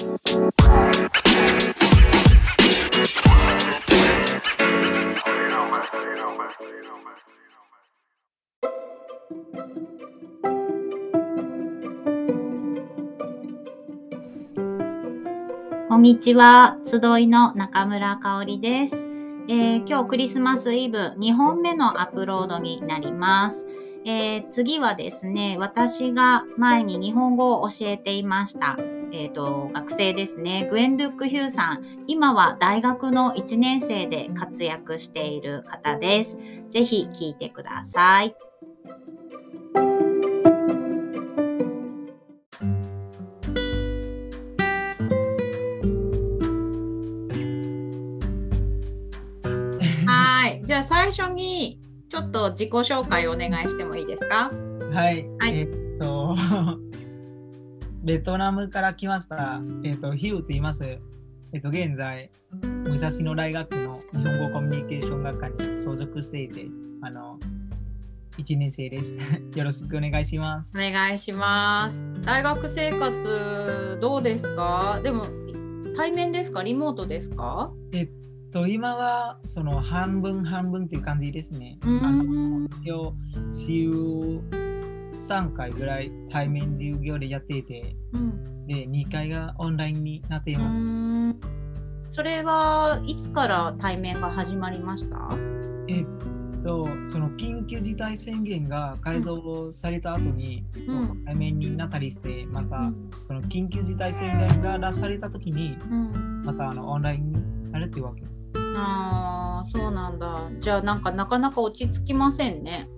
こんにちは。集いの中村香織です、えー、今日クリスマスイブ2本目のアップロードになります。えー、次はですね、私が前に日本語を教えていました。えっ、ー、と、学生ですね。グエン・ドゥック・ヒューさん。今は大学の1年生で活躍している方です。ぜひ聞いてください。はい。じゃあ最初にちょっと自己紹介お願いしてもいいですか？はい。はい、えー、っとベトナムから来ました、えっ、ー、と、ヒューと言います。えっ、ー、と、現在、武蔵野大学の日本語コミュニケーション学科に所属していて、あの、1年生です。よろしくお願いします。お願いします。大学生活どうですか？でも、対面ですか？リモートですか？えっと、今はその半分半分っていう感じですね。あの今日、週3回ぐらい対面授業でやっていて、うん、で2回がオンラインになっています。それはいつから対面が始まりました？えっと、その緊急事態宣言が改造された後に、うん、対面になったりして、また、その緊急事態宣言が出された時に、うん、またあのオンラインになるっていうわけ。ああ、そうなんだ。じゃあなんかなかなか落ち着きませんね。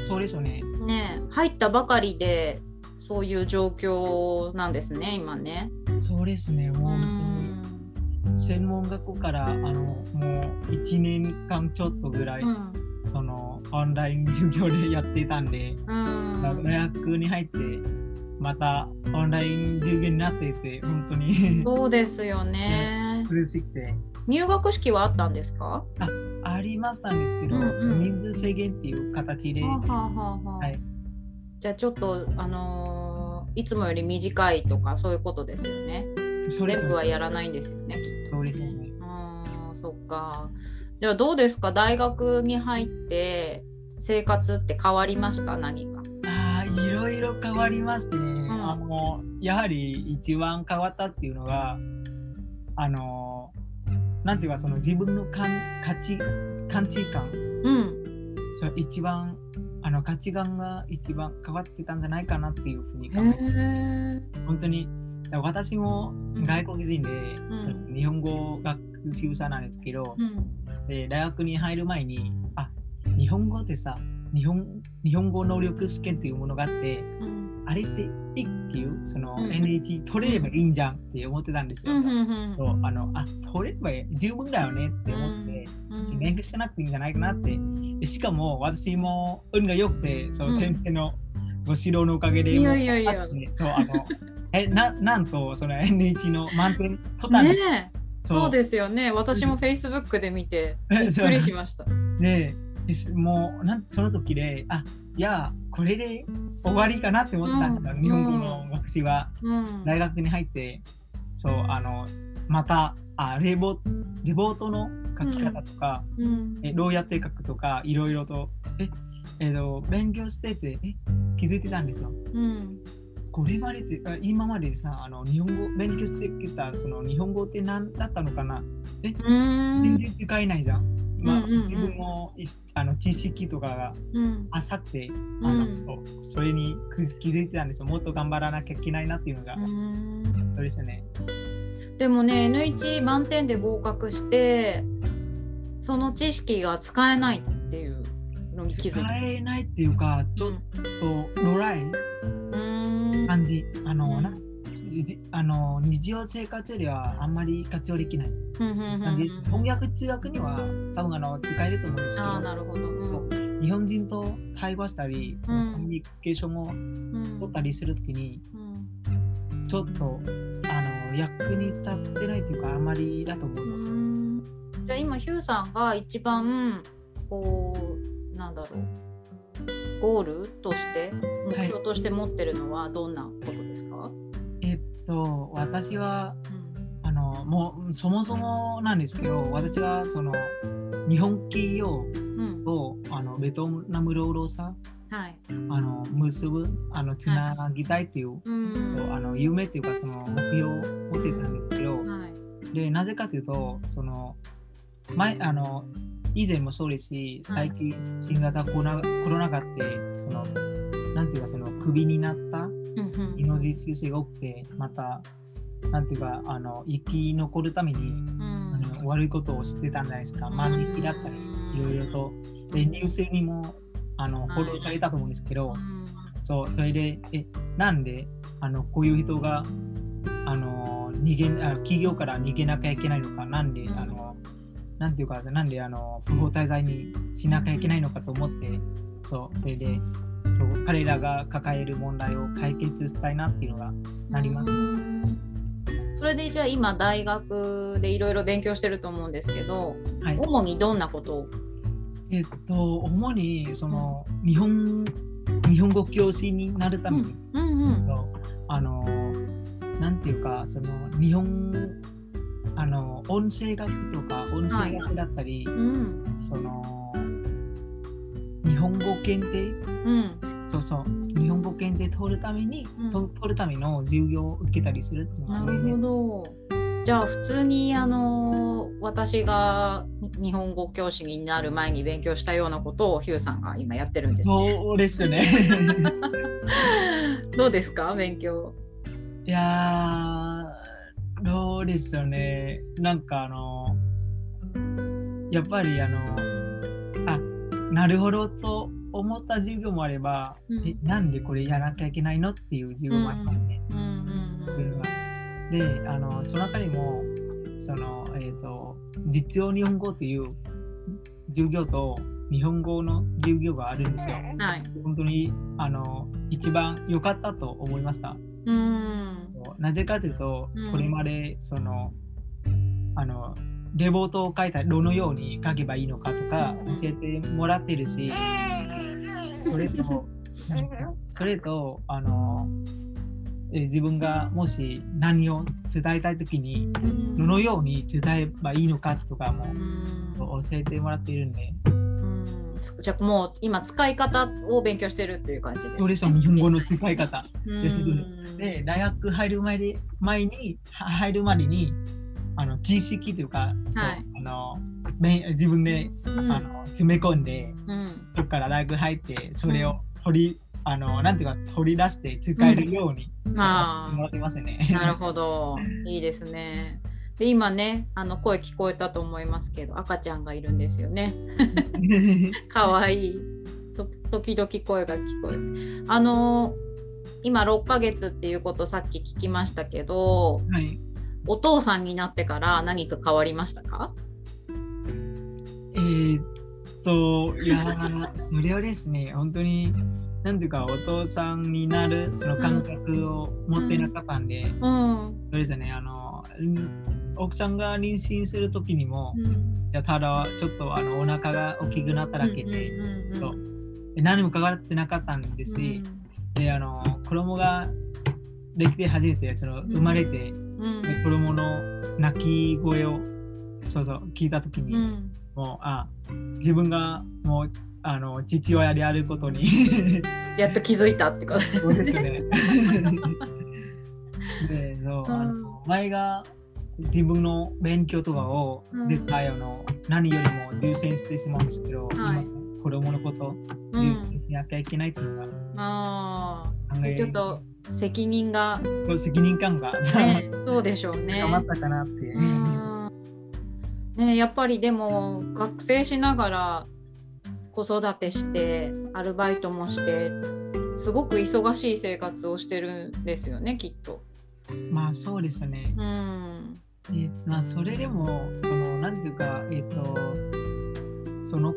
そうですよね。ね入ったばかりでそういう状況なんですね今ね。そうですねもう専門学校からあのもう1年間ちょっとぐらい、うん、そのオンライン授業でやってたんで、うん、大学に入ってまたオンライン授業になっていて本当にそうですよね。苦しくて。入学式はあったんですか？あありましたんですけど、うんうん、人数制限っていう形で。ははははい、じゃあちょっと、あのー、いつもより短いとかそういうことですよね。そうです、ね、全部はやらないんですよね、きっと。そうですよね。あそっか。じゃあどうですか？大学に入って生活って変わりました？何かあいろいろ変わりますね、うん、あのやはり一番変わったっていうのがあのなんていうかその自分の価値価値観、うん、それ一番あの価値観が一番変わってたんじゃないかなっていうふうに考えて。本当に。私も外国人で、うん、その日本語学習者なんですけど、うん、で大学に入る前にあ日本語ってさ日本日本語能力試験っていうものがあって、うん、あれっていっていうその NH 取れればいいんじゃんって思ってたんですよ。そうあのあ取れれば十分だよねって思って、うん、勉強しなくていいんじゃないかなって。でしかも私も運が良くてその先生のご指導のおかげで、いやいやいや。そうあの えななんとその NH の満点取ったんです、ねそう。ですよね。私も Facebook で見て びっくりしました。ねもうなんその時であいやこれで終わりかなって思ったんだ、うん、日本語の学習は、うん、大学に入ってそうあのまたあレボレボートの書き方とか、うん、えって書くとかいろいろとええーと、勉強しててえ気づいてたんですよ。うん。これまでで今までさあの日本語勉強してきたその日本語って何だったのかな？え？全然使えないじゃん。まあ、うんうんうん、自分もあの知識とかが浅くて、うん、あのそれに気づいてたんですよ。もっと頑張らなきゃいけないなっていうのが、うん、そうですね。でもね N1 満点で合格してその知識が使えないっていうのに気づいて使えないっていうかちょっとドライ感じ、あの、うんあの日常生活よりはあんまり活用できない。翻訳通訳には多分あの使えると思うんですけどなるほど、うん、日本人と対話したりそのコミュニケーションを取ったりするときに、うん、ちょっとあの役に立ってないというかあんまりだと思います。じゃあ今ヒューさんが一番こうなんだろう。ゴールとして目標として持ってるのはどんなことと私は、あのもうそもそもなんですけど私はその日本企業と、あのベトナム労働者はい。あの結ぶあのつなぎたいっていう、あの夢っていうかその目標を持ってたんですけど、でなぜかというとその前あの以前もそうですし最近新型コロナコロナ禍ってそのなんていうかそのクビになった命中性が多くてまたなんていうかあの生き残るために、あの悪いことをしてたんじゃないですか。万引きだったりいろいろと。でニュースにもあの報道されたと思うんですけど、そうそれでえなんであのこういう人があの逃げあ企業から逃げなきゃいけないのかなんで、あのなんていうかなんであの不法滞在にしなきゃいけないのかと思ってそうそれでそう彼らが抱える問題を解決したいなっていうのがなります、ね、それでじゃあ今大学でいろいろ勉強してると思うんですけど、はい、主にどんなことを？えっと、主にその日本日本語教師になるために、うんうんうん、あのなんていうかその日本あの音声学とか音声学だったり、はい。うん、その日本語検定、うん、そうそう日本語検定取るために、うん、取るための授業を受けたりするっていうのが、ね、なるほどじゃあ普通にあの私が日本語教師になる前に勉強したようなことをヒューさんが今やってるんですね。そうですね。どうですか？勉強。いやどうですよね。なんかあのやっぱりあのあなるほどと思った授業もあれば、うん、えなんでこれやらなきゃいけないのっていう授業もありますね。うんうんであのその中にもその、えーと、実用日本語っていう授業と日本語の授業があるんですよ。はい、本当にあの一番良かったと思いました。うん。なぜかというと、これまでそのあのレポートを書いたどのように書けばいいのかとか教えてもらってるし、それとそれとあのえ自分がもし何を伝えたい時にどのように伝えばいいのかとかも教えてもらっているんで。じゃあもう今使い方を勉強してるっていう感じです、ね。日本語の使い方。です。で大学入る前で前に入るまでにあの知識というか、はい、そうあの自分で、うん、あの詰め込んで、うん、そこから大学入ってそれを取りあのなんていうか取り出して使えるように、うん、あもらってますね。なるほど。いいですね。で今ねあの声聞こえたと思いますけど赤ちゃんがいるんですよね。かわい。い時々声が聞こえる。あの今6ヶ月っていうことさっき聞きましたけど、はい、お父さんになってから何か変わりましたか？えー、っといやそれはですね本当になんていうかお父さんになるその感覚を持ってなかったんで、うん、それじゃねあの奥さんが妊娠する時にも、うん、いやただちょっとあのお腹が大きくなっただけで、何もかかってなかったんですし、うん、であの子供ができて初めてその生まれて、うん、子供の泣き声をそうそう聞いた時に、もうあ自分がもうあの父親であることに やっと気づいたってこと。ですね。でそうあの前が自分の勉強とかを絶対あの、うん、何よりも重視してしまうんですけど、はい、子供のこと重視しなきゃいけないっていうのが、うん、あちょっと責任がそう責任感が、ね、そうでしょうね。頑ったかなって。ね、やっぱりでも学生しながら子育てしてアルバイトもしてすごく忙しい生活をしてるんですよねきっと。まあそうですね。うん、えまあそれでもそのなんていうかえっ、ー、とその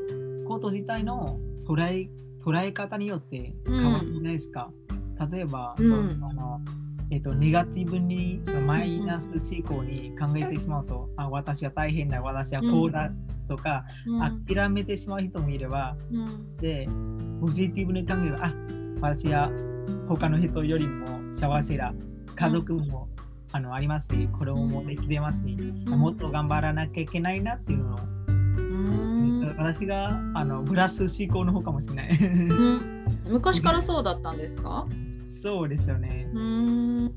こと自体の捉え捉え方によって変わるじゃないですか。うん、例えば、そのあのえーと、ネガティブにそのマイナス思考に考えてしまうと、あ私は大変だ私はこうだとか、うん、諦めてしまう人もいれば、うん、でポジティブに考えればあ私は他の人よりも幸せだ家族もあのありますし、子供もできてますし、うん。もっと頑張らなきゃいけないなっていうのを、うん私があのブラス思考の方かもしれない。うん昔からそうだったんですか？そうですよね。うん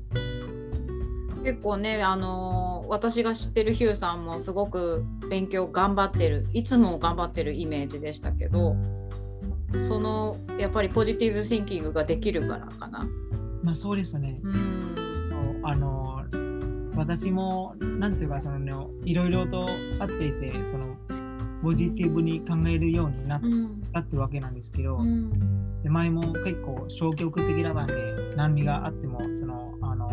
結構ねあの私が知ってるヒューさんもすごく勉強頑張ってるいつも頑張ってるイメージでしたけどそのやっぱりポジティブシンキングができるからかな。まあそうですよね。うんあの私もなんていうかその、ね、いろいろとあっていてそのポジティブに考えるようになっうん。たってわけなんですけど、うん。で前も結構消極的だったんで何があってもそのあの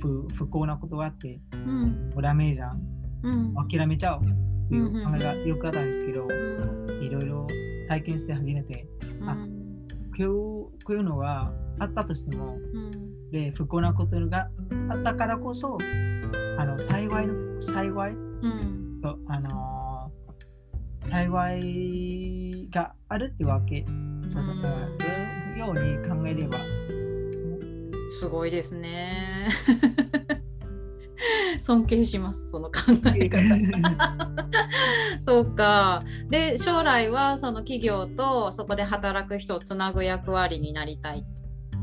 不不幸なことがあってうん。ダメじゃん。うん。諦めちゃおうっていう考えがよくあったんですけど、うん。いろいろ体験して初めてあうん。こういうこういうのがあったとしてもうん。で不幸なことがあったからこそあの幸いの幸いうん。そうあのー幸いがあるってわけそうそううんだからそういうように考えればすごいですね。尊敬しますその考え方。そうか。で将来はその企業とそこで働く人をつなぐ役割になりたい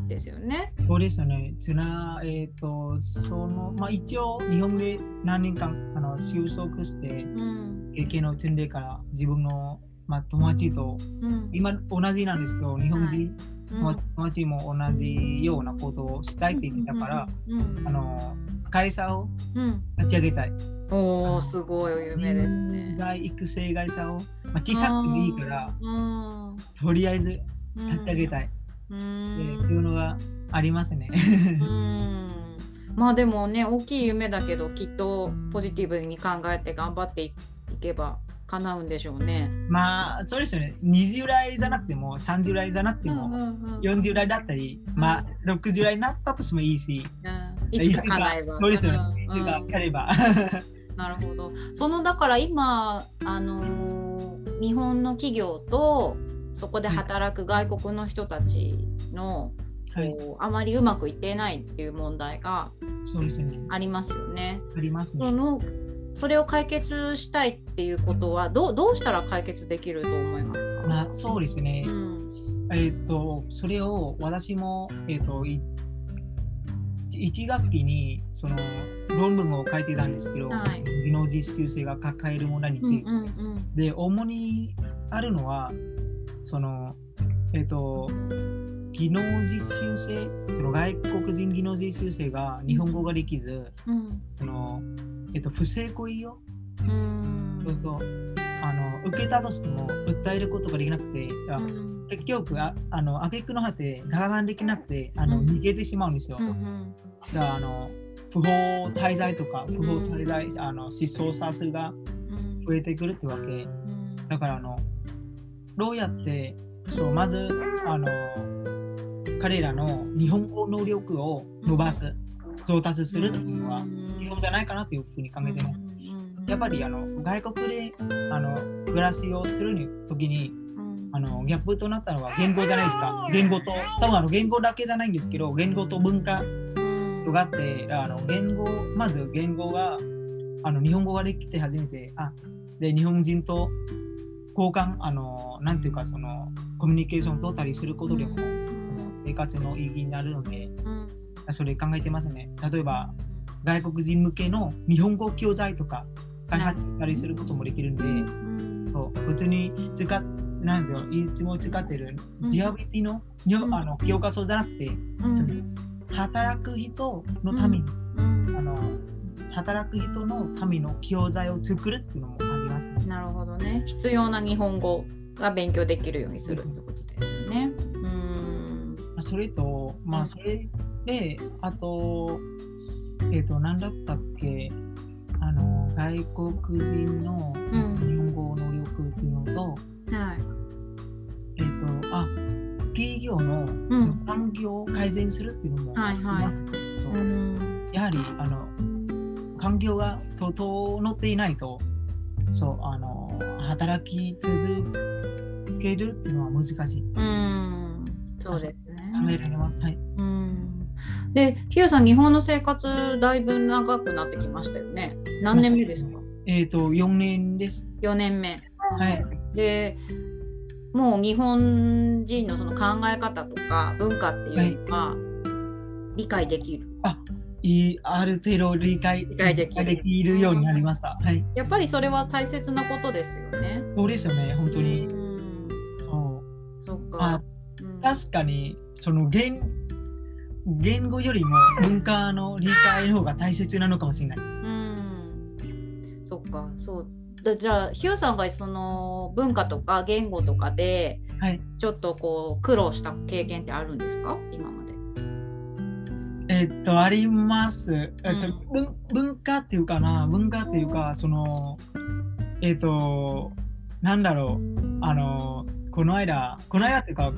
ですよね。そうですよね。つな、えっ、と、その、まあ一応、日本で何年間、あの、就職して、うん経験を積んでから、自分の、まあ友達と、うん今同じなんですけど、日本人、うん友達も同じようなことをしたいって言ってたから、うんあの、会社をうん立ち上げたい。おおすごい夢ですね人。材育成会社を、まあ、小さくてもいいから、うんとりあえず立ち上げたい。うってんいうのがありますね。うんまあでもね大きい夢だけどきっとポジティブに考えて頑張っていけば叶うんでしょうね。まあ、そうですよね。20代じゃなくても、30代じゃなくても、40代だったり、まあ、60代になったとしてもいいし、うんいつか叶えば。そうですよねうん。いつがやれば。なるほど。そのだから今あのー日本の企業とそこで働く外国の人たちの、はい、あまりうまくいっていないっていう問題が。ありますよね。ありますね。そのそれを解決したいっていうことはどうどうしたら解決できると思いますか、まあ、そうですねう。んえっ、と、それを私も、えっ、と、い1学期にその論文を書いてたんですけど、はい技能実習生が抱えるものについて、うんうんで、主にあるのは、その、えっ、と、技能実習生、その外国人技能実習生が日本語ができず、うんその、えっ、と、不正行為を、うん。そうそう、あの、受けたとしても訴えることができなくて、あうん。結局、ああの、挙句の果て、我慢できなくて、あの、うん。逃げてしまうんですよ。うんうん。だから、あの、不法滞在とか、不法滞在、あの、失踪者数がうん。増えてくるってわけ。うん。だからあのどうやってそうまずあの彼らの日本語能力を伸ばす上達するっていうのは基本じゃないかなというふうに考えてます。やっぱりあの外国であの暮らしをするときにうん。あのギャップとなったのは言語じゃないですか。言語と多分あの言語だけじゃないんですけど言語と文化うん。があってあの言語まず言語があの日本語ができて初めてあで日本人と交換あのなんていうかそのコミュニケーションを取ったりすることでも、生活の意義になるのでうん。それ考えてますね。例えば外国人向けの日本語教材とか開発したりすることもできるんで、うん。そう普通に使っなんだろういつも使ってるアビティの,、にうん。あの教科書じゃなくてうん。働く人のために、うん。あの働く人のための教材を作るっていうのもますね。なるほどね。必要な日本語が勉強できるようにするってことですよね。うん。まあそれと、まあそれで、あと、えっ、と、なんだったっけ、あの、外国人のん。日本語能力っていうのと、はい。えっ、と、あ、企業のん。その環境を改善するっていうのもはいはい。ありますそううん。やはり、あの、環境が整っていないと、そう、あの、働き続けるっていうのは難しい。うんそうですね。考えられます。はい。うんで、ひよさん、日本の生活だいぶ長くなってきましたよね。何年目ですか？えっ、と、4年です。?4 年目。はい。で、もう日本人のその考え方とか文化っていうのは理解できる。いいある程度理解理解できるようになりました。はい。やっぱりそれは大切なことですよね。そうですよね、本当に。うんそうそっあか。うん確かに、その言言語よりも文化の理解の方が大切なのかもしれない。うん、そっかそうだじゃあヒューさんがその文化とか言語とかではい。ちょっとこう苦労した経験ってあるんですか？今。えっと、あります。えうん。文文化っていうかな、文化っていうか、その、えっと、なんだろう、あの、この間、この間っていうか、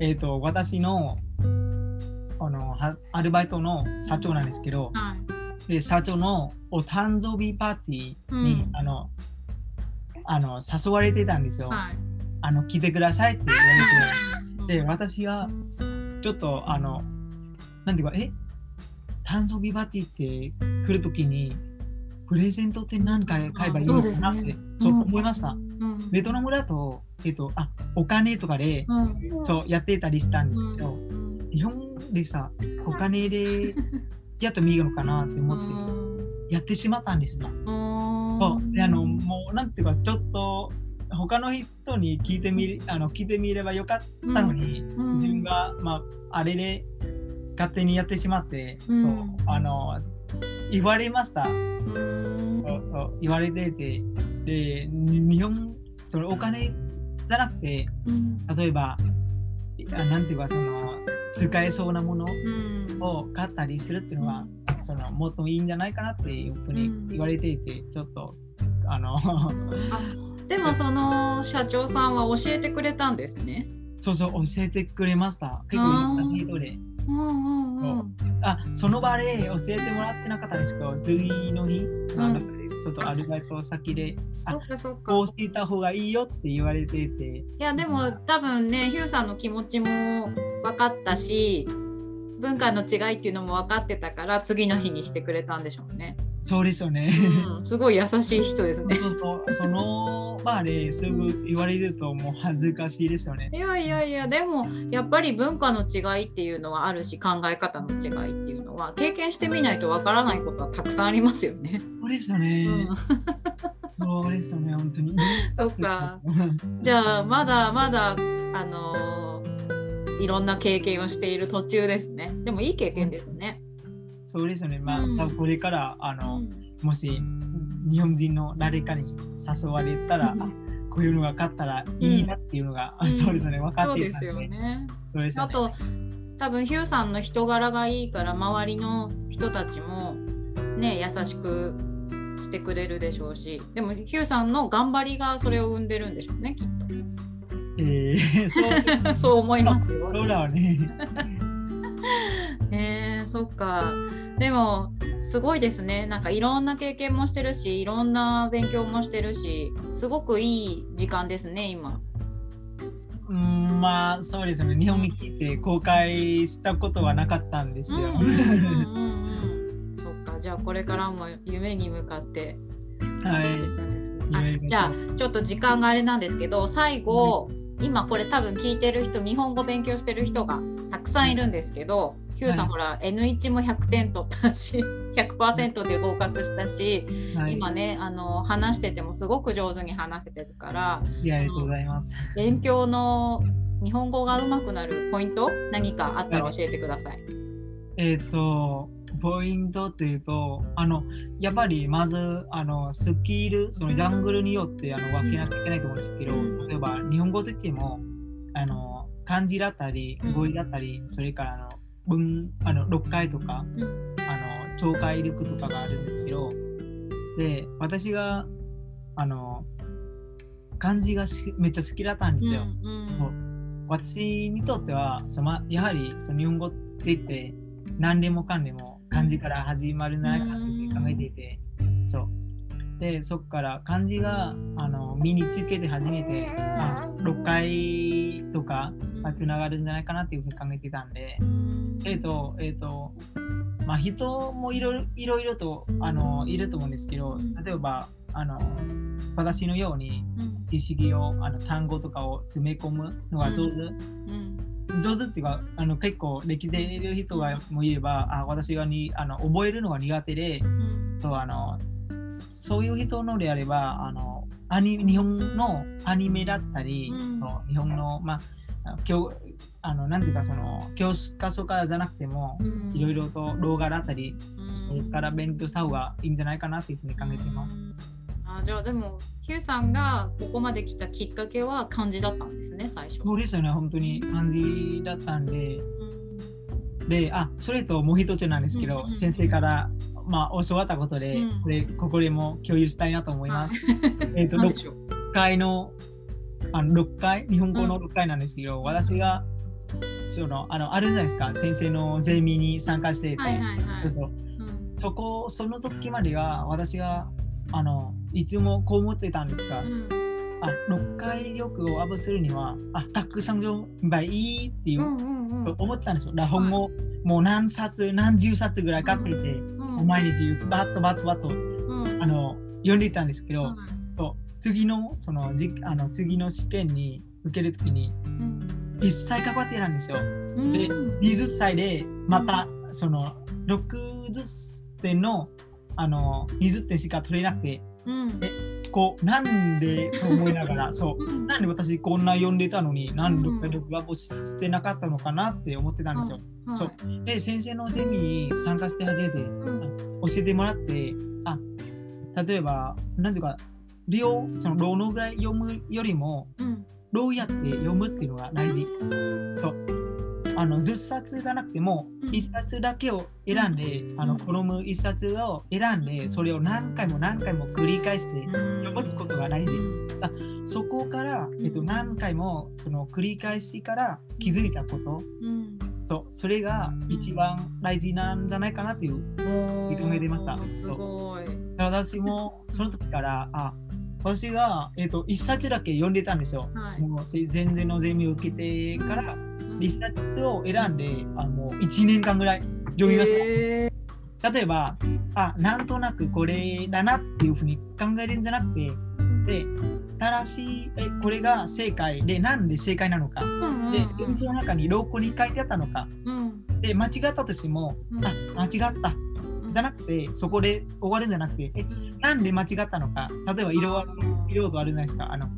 えっと、私の、あの、はアルバイトの社長なんですけど、はい。で、社長のお誕生日パーティーに、うん。あの、あの、誘われてたんですよ。はい。あの、来てくださいって言われて、で、私がちょっとあの、なんていうか、え？誕生日パーティーって来るときに、プレゼントって何か買えばいいのかなって、そうね。思いました。うん。ベトナムだと、えっと、あお金とかで、うん。そうやってたりしたんですけど、うん。日本でさ、お金でやってもいいのかなって思って、やってしまったんですよ。うん。そう。であのもうなんていうかちょっと他の人に聞いてみるあの聞いてみればよかったのに、うん。自分が、まあ、あれで勝手にやってしまって、うん。そうあの言われました、うん。そうそう言われててでに日本そのお金じゃなくてうん。例えばあなんていうかその使えそうなものうん。を買ったりするっていうのは、そのもっといいんじゃないかなっていうふうに言われていて、ちょっとあのあでも その社長さんは教えてくれたんですね。そうそう教えてくれました。結構優しい人でうんうんうん。あその場で教えてもらってなかったんですけど次の日ちょっとアルバイト先であそっかそっか。こうした方がいいよって言われていて。いやでも多分ねヒューさんの気持ちも分かったし文化の違いっていうのも分かってたから次の日にしてくれたんでしょうね。そうですよね。うん、すごい優しい人ですね。その場ですぐ言われるともう恥ずかしいですよね。いやいやいやでもやっぱり文化の違いっていうのはあるし考え方の違いっていうのは経験してみないと分からないことはたくさんありますよね。そうですようね、ん、そうですよね本当に そっか。じゃあまだまだあのーいろんな経験をしている途中ですね。でもいい経験ですね。そうですよねまあ、うん多分これからあの、うんもし日本人の誰かに誘われたら、うんあこういうのが買ったらいいなっていうのが、あそうですよね分かっていたんですよ。ね。そうですよね。あと多分ヒューさんの人柄がいいから周りの人たちもね優しくしてくれるでしょうしでもヒューさんの頑張りがそれを生んでるんでしょうねきっえー、そうと そう思いますよ。そうだわね。えー、そっかでもすごいですねなんかいろんな経験もしてるしいろんな勉強もしてるしすごくいい時間ですね今。うんまあそうですよね。日本に来て公開したことはなかったんですよ。そっかじゃあこれからも夢に向かってはい。あじゃあちょっと時間があれなんですけど最後、今これ多分聞いてる人日本語勉強してる人がたくさんいるんですけど、ヒューさん、はいほら N1 も100点取ったし 100%で合格したし、はい、今ねあの話しててもすごく上手に話せてるからいやありがとうございます。勉強の日本語が上手くなるポイント何かあったら教えてください。えっ、と、ポイントっていうと、あの、やっぱりまず、あの、スキル、そのジャングルによってあの分けなきゃいけないと思うんですけど、うん。例えば日本語といっても、あの、漢字だったりうん、語彙だったり、それからあの、文、あの、読解とか、うん。あの、聴解力とかがあるんですけど、で、私が、あの、漢字がしめっちゃ好きだったんですよ。うんそう私にとってはそのまやはりその日本語って言って何でもかんでも漢字から始まるないかなって考えていて、そう。でそこから漢字があの身につけて初めてあの読解とかがつながるんじゃないかなっていうふうに考えてたんで。うん。えっ、と、えっ、と、まあ、人もいろいろいろとあのいると思うんですけど、うん。例えばあの私のようにうん。知識をあの単語とかを詰め込むのが上手、うん上手っていうかあの結構できている人がもいればあ私がにあの覚えるのが苦手でうん。そうあのそういう人のであればあのアニ日本のアニメだったり、うん。日本のまあ教あのなんていうかその教科書からじゃなくてもうん。いろいろと動画だったりうん。それから勉強した方がいいんじゃないかなっていうふうに考えています。あじゃあでもヒューさんがここまで来たきっかけは漢字だったんですね最初。そうですよね、本当に。感じだったんで、うん。で、あ、それともう一つなんですけど、うんうん先生から、まあ、教わったことで、うん。これ、ここでも共有したいなと思います。はい。えっと、6何でしょう。回の、あの6回、日本語の6回なんですけど、私が、その、あの、あるじゃないですか、先生のゼミに参加していて、はいはいはいそうそう、うんそこ、その時までは、私が、あの、いつもこう思ってたんですが、うん。あ6回力をアップするには、あ、たくさん読めばいいっていう、うんうんうん。思ってたんですよ。本をもう何冊、何十冊ぐらい買っていて、うんもう毎日バッとバッとバッとうん。あの読んでいたんですけど、はい。そう次のそのじあの次の試験に受けるときにうん。一切かかってないんですよ。うん。で、20歳でまたその60点のあの20点しか取れなくて、うん。こうなんでと思いながら、そう。うん。なんで私こんな読んでたのに、なんでうん。録画をしてなかったのかなって思ってたんですよ。はい。そう。で、先生のゼミに参加して初めてうん。教えてもらって、あ、例えば、なんていうか、量、その量のぐらい読むよりも、うん。どうやって読むっていうのが大事。あの10冊じゃなくてもうん。1冊だけを選んで、あの好む1冊を選んでそれを何回も何回も繰り返して読むことが大事。そこから、えっと、何回もその繰り返しから気づいたこと、うん。そう。それが一番大事なんじゃないかなっていう認めてました。すごい。私も その時からあ私が、えっと1冊だけ読んでたんですよ。はい。その全然のゼミを受けてからうん1冊を選んであの1年間ぐらい読みました。へ例えばあなんとなくこれだなっていうふうに考えるんじゃなくてで正しいえこれが正解でなんで正解なのか。ーうんうん。で文章の中にどこに書いてあったのか。うん。で間違ったとしてもうん。あ間違った。じゃなくてそこで終わるんじゃなくてえなんで間違ったのか。例えば色は色とあるじゃないですか。あの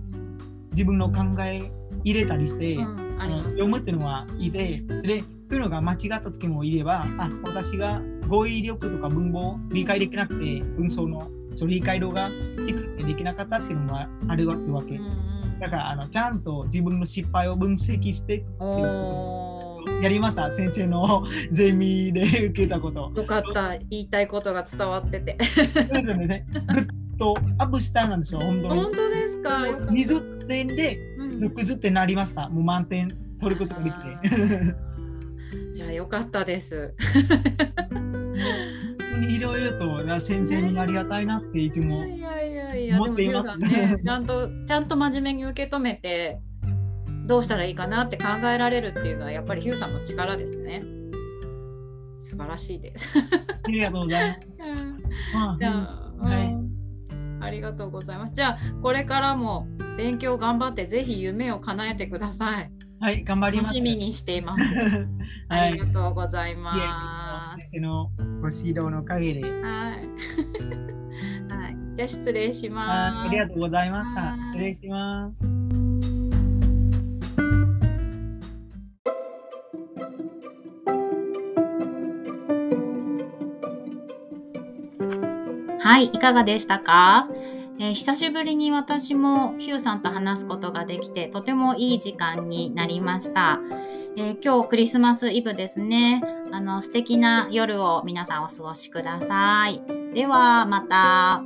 自分の考え入れたりして、うんああの読むっていうのはいいで、それ、そういうのが間違った時もいれば、あ、私が語彙力とか文法を理解できなくて、文章のそう理解度が低くてできなかったっていうのがあるわけ。うんうん。だからあの、ちゃんと自分の失敗を分析してやりました、先生の ゼミで受けたこと。よかった言いたいことが伝わってて。それぞれね、ぐっとアップしたんですよ、本当に。本。当ですか？よかった。20点でうん60点になりました。もう満点取ることができて。じゃあよかったです。いろいろと先生にありがたいなっていつも思っていますね、ちゃんとちゃんと真面目に受け止めてどうしたらいいかなって考えられるっていうのはやっぱりヒューさんの力ですね。素晴らしいです。ありがとうございます。まあじゃあ、はいうんありがとうございます。じゃあこれからも勉強頑張ってぜひ夢を叶えてください。はい、頑張ります。楽しみにしています。はい。ありがとうございます。先生のご指導のおかげで。はい。はい。じゃあ失礼します。あありがとうございましたはい。失礼します。はい、いかがでしたか、えー久しぶりに私もヒューさんと話すことができてとてもいい時間になりました、えー今日クリスマスイブですね。あの素敵な夜を皆さんお過ごしください。ではまた。